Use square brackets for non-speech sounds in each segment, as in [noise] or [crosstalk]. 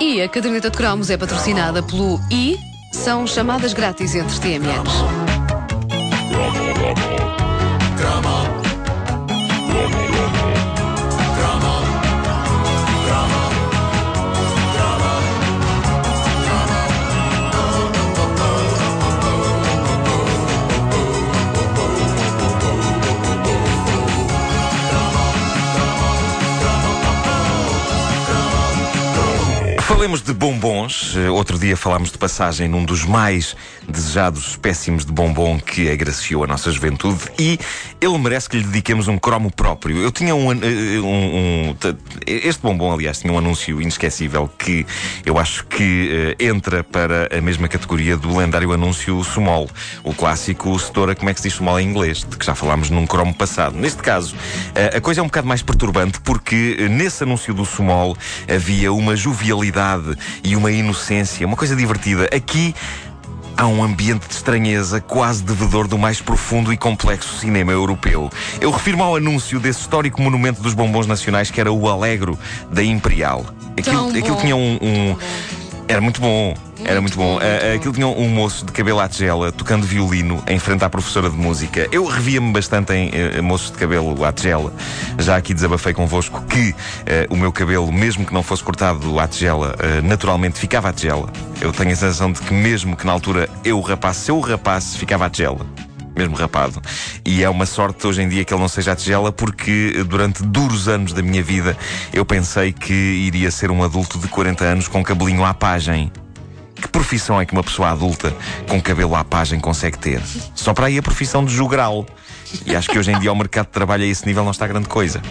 E a caderneta de cromos é patrocinada pelo I, são chamadas grátis entre TMNs. Δήμου de bombons. Eh, Outro dia falámos de passagem num dos mais desejados espécimes de bombom que agraciou a nossa juventude e ele merece que lhe dediquemos um cromo próprio. Eu tinha um, an- eh, um- um- este bombom, aliás, tinha um anúncio inesquecível que eu acho que eh, entra para a mesma categoria do lendário anúncio Sumol, o clássico setora, como é que se diz Sumol em inglês, de que já falámos num cromo passado. Neste caso, eh, a coisa é um bocado mais perturbante porque eh, nesse anúncio do Sumol havia uma jovialidade e uma inocência, uma coisa divertida. Aqui Há um ambiente de estranheza quase devedor do mais profundo e complexo cinema europeu. Eu refiro-me ao anúncio desse histórico monumento dos bombons nacionais que era o Alegro da Imperial. Aquilo, aquilo tinha um. um- Era muito bom. Era muito bom. Ah, aquilo tinha um moço de cabelo à tigela tocando violino em frente à professora de música. Eu revia-me bastante em eh, moços de cabelo à tigela. Já aqui desabafei convosco que eh, o meu cabelo, mesmo que não fosse cortado à tigela, naturalmente ficava à tigela. Eu tenho a sensação de que, mesmo que na altura eu rapasse, se eu rapasse, ficava à tigela mesmo rapado. E é uma sorte hoje em dia que ele não seja a tigela, porque durante duros anos da minha vida eu pensei que iria ser um adulto de 40 anos com cabelinho à pagem. Que profissão é que uma pessoa adulta com cabelo à pagem consegue ter? Só para aí a profissão de jogral. E acho que hoje em dia o mercado de trabalho a esse nível não está grande coisa.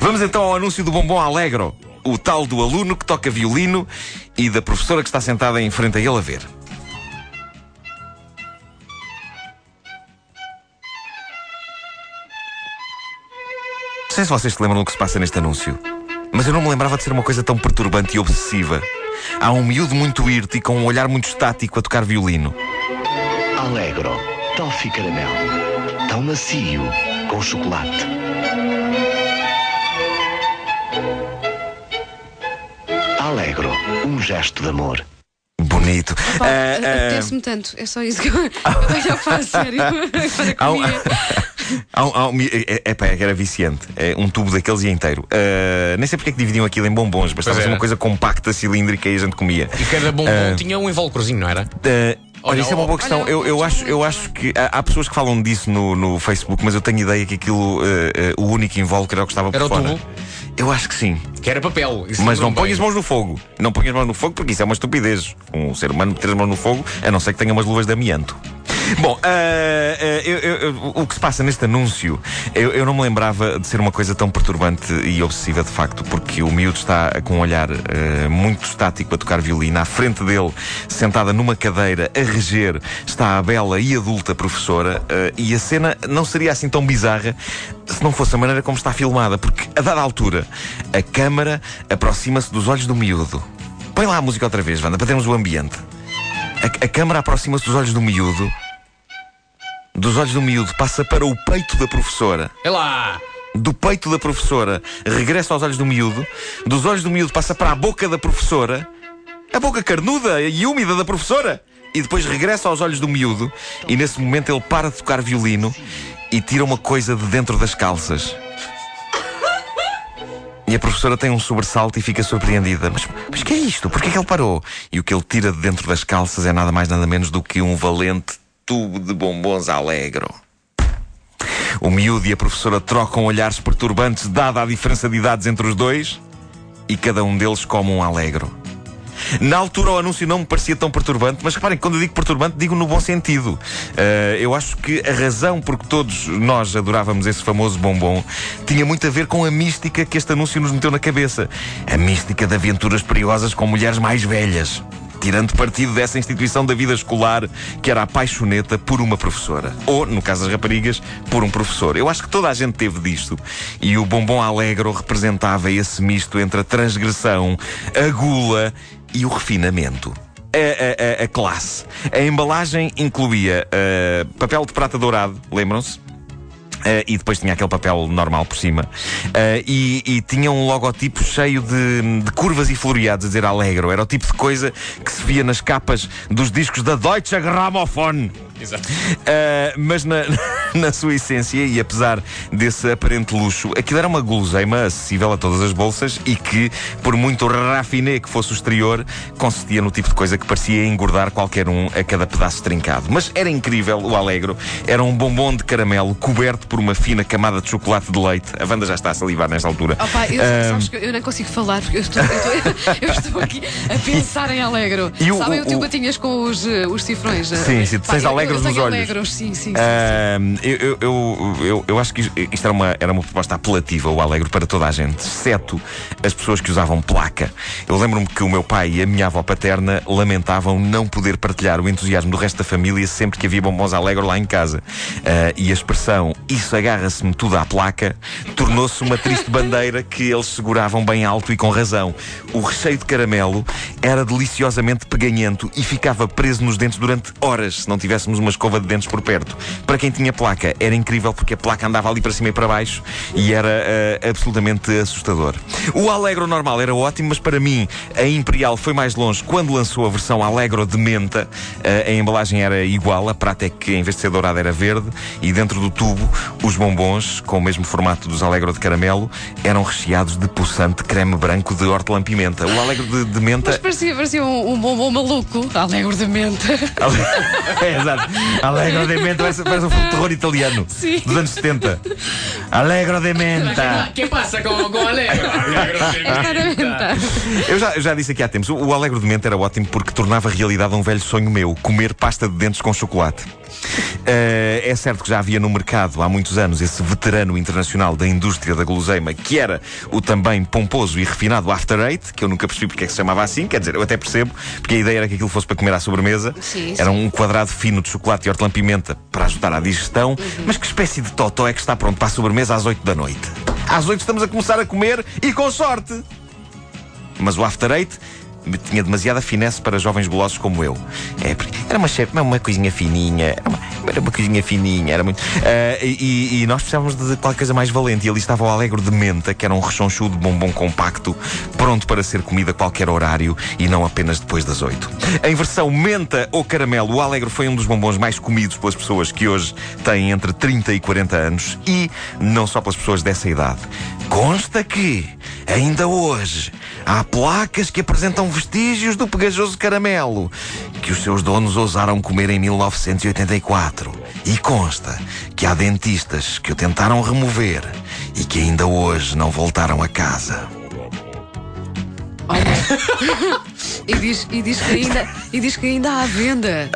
Vamos então ao anúncio do bombom Alegro. O tal do aluno que toca violino e da professora que está sentada em frente a ele a ver. Não sei se vocês se lembram do que se passa neste anúncio, mas eu não me lembrava de ser uma coisa tão perturbante e obsessiva. Há um miúdo muito irto e com um olhar muito estático a tocar violino. Alegro, toffee caramelo. Tão macio, com chocolate. Alegro, um gesto de amor. Bonito. Pá, Ah, ah, Apetece-me tanto, é só isso que eu, [laughs] eu a falar sério. [laughs] Agora há comia. Há um- há um é, é, pá, é era viciante. É um tubo daqueles e inteiro. Ah, nem sei porque é que dividiam aquilo em bombons, ser era. uma coisa compacta, cilíndrica e a gente comia. E cada bombom tinha um invólucrozinho, não era? Uh, olha, isso é uma boa questão. olha, eu, eu acho, eu acho que há, há pessoas que falam disso no, no Facebook, mas eu tenho ideia que aquilo, uh, uh, o único invólucro era o que estava por Era o fora. tubo? Eu acho que sim. Que era papel. Mas não ponhas bem. mãos no fogo. Não ponhas mãos no fogo porque isso é uma estupidez. Um ser humano meter as mãos no fogo, a não ser que tenha umas luvas de amianto. Bom, ah, ah, eu- eu- o que se passa neste anúncio, eu, eu não me lembrava de ser uma coisa tão perturbante e obsessiva de facto, porque o miúdo está com um olhar ah, muito estático a tocar violino. À frente dele, sentada numa cadeira a reger, está a bela e adulta professora. e a cena não seria assim tão bizarra se não fosse a maneira como está filmada, porque a dada altura a câmara aproxima-se dos olhos do miúdo. Põe lá a música outra vez, Wanda, para termos o ambiente. A, a câmara aproxima-se dos olhos do miúdo. Dos olhos do miúdo passa para o peito da professora. É lá! Do peito da professora regressa aos olhos do miúdo. Dos olhos do miúdo passa para a boca da professora. A boca carnuda e úmida da professora. E depois regressa aos olhos do miúdo. E nesse momento ele para de tocar violino e tira uma coisa de dentro das calças. E a professora tem um sobressalto e fica surpreendida. Mas, mas que é isto? Porquê que ele parou? E o que ele tira de dentro das calças é nada mais nada menos do que um valente tubo de bombons alegro. O miúdo e a professora trocam olhares perturbantes, dada a diferença de idades entre os dois, e cada um deles come um alegro. Na altura o anúncio não me parecia tão perturbante, mas reparem, quando eu digo perturbante, digo no bom sentido. Ah, eu acho que a razão por que todos nós adorávamos esse famoso bombom tinha muito a ver com a mística que este anúncio nos meteu na cabeça. A mística de aventuras perigosas com mulheres mais velhas. Tirando partido dessa instituição da vida escolar que era a paixoneta por uma professora. Ou, no caso das raparigas, por um professor. Eu acho que toda a gente teve disto. E o bombom alegro representava esse misto entre a transgressão, a gula e o refinamento. A, a- a- a classe. A embalagem incluía ah, papel de prata dourado, lembram-se? Uh, e depois tinha aquele papel normal por cima. Uh, e, e, tinha um logotipo cheio de, de, curvas e floreados, a dizer Allegro. Era o tipo de coisa que se via nas capas dos discos da Deutsche Grammophon. Exato. Uh, mas na, [laughs] na sua essência, e apesar desse aparente luxo, aquilo era uma guloseima acessível a todas as bolsas e que, por muito rafiné que fosse o exterior, consistia no tipo de coisa que parecia engordar qualquer um a cada pedaço trincado. Mas era incrível, o Allegro. Era um bombom de caramelo coberto por uma fina camada de chocolate de leite. A Wanda já está a salivar nesta altura. Opa, eu, uh, sabes que eu nem consigo falar porque eu estou, eu estou, [laughs] eu estou aqui a pensar em Allegro. E o, Sabem o, o teu batinhas com os, eh, os cifrões? Sim, sim, tu tens alegros nos olhos. Alegros, sim, sim. sim, eu, eu, eu, acho que isto era uma, era uma proposta apelativa, o Alegro, para toda a gente, exceto as pessoas que usavam placa. Eu lembro-me que o meu pai e a minha avó paterna lamentavam não poder partilhar o entusiasmo do resto da família sempre que havia bombons Alegro lá em casa. Uh, e a expressão isso agarra-se-me tudo à placa tornou-se uma triste bandeira que eles seguravam bem alto e com razão. O recheio de caramelo era deliciosamente peganhento e ficava preso nos dentes durante horas se não tivéssemos uma escova de dentes por perto. Para quem tinha placa, era incrível porque a placa andava ali para cima e para baixo e era uh, absolutamente assustador. O Allegro normal era ótimo, mas para mim a Imperial foi mais longe quando lançou a versão Allegro de menta. Uh, a embalagem era igual, a prata é que em vez de ser dourada era verde e dentro do tubo os bombons, com o mesmo formato dos Allegro de caramelo, eram recheados de poçante creme branco de hortelã-pimenta. O Allegro de, de menta. Mas parecia, parecia um, um bombom maluco. Allegro de menta. [laughs] é, exato. [laughs] Allegro de menta parece, parece um filme de terror italiano Sim. dos anos 70. Allegro de menta. que passa com, com Allegro? [laughs] Allegro de menta. Eu já, eu já disse aqui há tempos, o Allegro de menta era ótimo porque tornava realidade um velho sonho meu, comer pasta de dentes com chocolate. Uh, é certo que já havia no mercado há muitos anos esse veterano internacional da indústria da guloseima, que era o também pomposo e refinado After Eight, que eu nunca percebi porque é que se chamava assim, quer dizer, eu até percebo, porque a ideia era que aquilo fosse para comer à sobremesa. Sim, era um quadrado fino de chocolate e hortelã-pimenta para ajudar à digestão. Uhum. Mas que espécie de totó é que está pronto para a sobremesa às 8 da noite? Às 8 estamos a começar a comer e com sorte! Mas o After Eight tinha demasiada finesse para jovens golosos como eu. É, era uma, uma, coisinha fininha, era uma, era uma coisinha fininha, era muito. Uh, e, e, nós precisávamos de qualquer coisa mais valente. E ali estava o Alegro de Menta, que era um rechonchudo bombom compacto, pronto para ser comida a qualquer horário e não apenas depois das oito. Em versão menta ou caramelo, o Alegro foi um dos bombons mais comidos pelas pessoas que hoje têm entre 30 e 40 anos e não só pelas pessoas dessa idade. Consta que, ainda hoje, há placas que apresentam vestígios do pegajoso caramelo que os seus donos ousaram comer em 1984. E consta que há dentistas que o tentaram remover e que ainda hoje não voltaram a casa. Olha, [laughs] e, diz, e, diz que ainda, e diz que ainda há venda.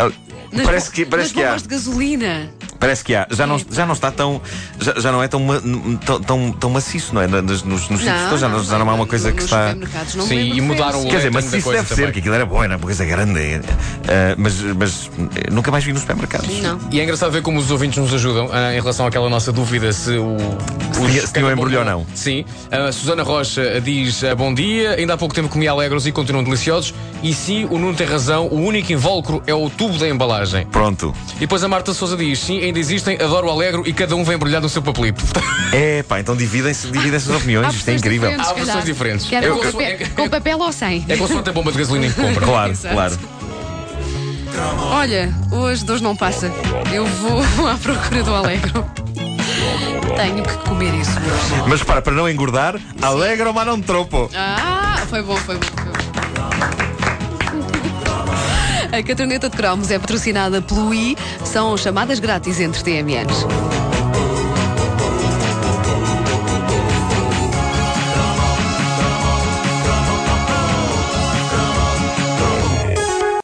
Parece que, parece que há. de gasolina. Parece que há. Já não, já não está tão. Já, já não é tão, tão, tão, tão maciço, não é? Nos, nos, nos sítios já, não, já não há uma coisa que está. Sim, e mudaram o Quer dizer, mas isso deve ser, que aquilo era bom, era uma coisa grande. Uh, mas, mas eh, nunca mais vi nos supermercados. Não. E é engraçado ver como os ouvintes nos ajudam uh, em relação àquela nossa dúvida se o. Se, tinha o embrulho ou não. Sim. Uh, Susana Rocha diz bom dia, ainda há pouco tempo comi alegros e continuam deliciosos. E sim, o Nuno tem razão, o único invólucro é o tubo da embalagem. Pronto. E depois a Marta Souza diz: sim, ainda existem, adoro o alegro e cada um vem embrulhado no seu papelito. É, pá, então dividem-se dividem as opiniões, isto é incrível. Há versões diferentes. Quer é, com, papel, é, com papel ou sem? É consoante a bomba de gasolina em que compra. Claro, claro. Olha, hoje dois não passa. Eu vou [laughs] à procura do alegro. Tenho que comer isso hoje. Mas para, para não engordar, alegro mas não tropo. Ah, foi bom, foi bom. Foi bom. [laughs] A caderneta de cromos é patrocinada pelo I, são chamadas grátis entre TMNs.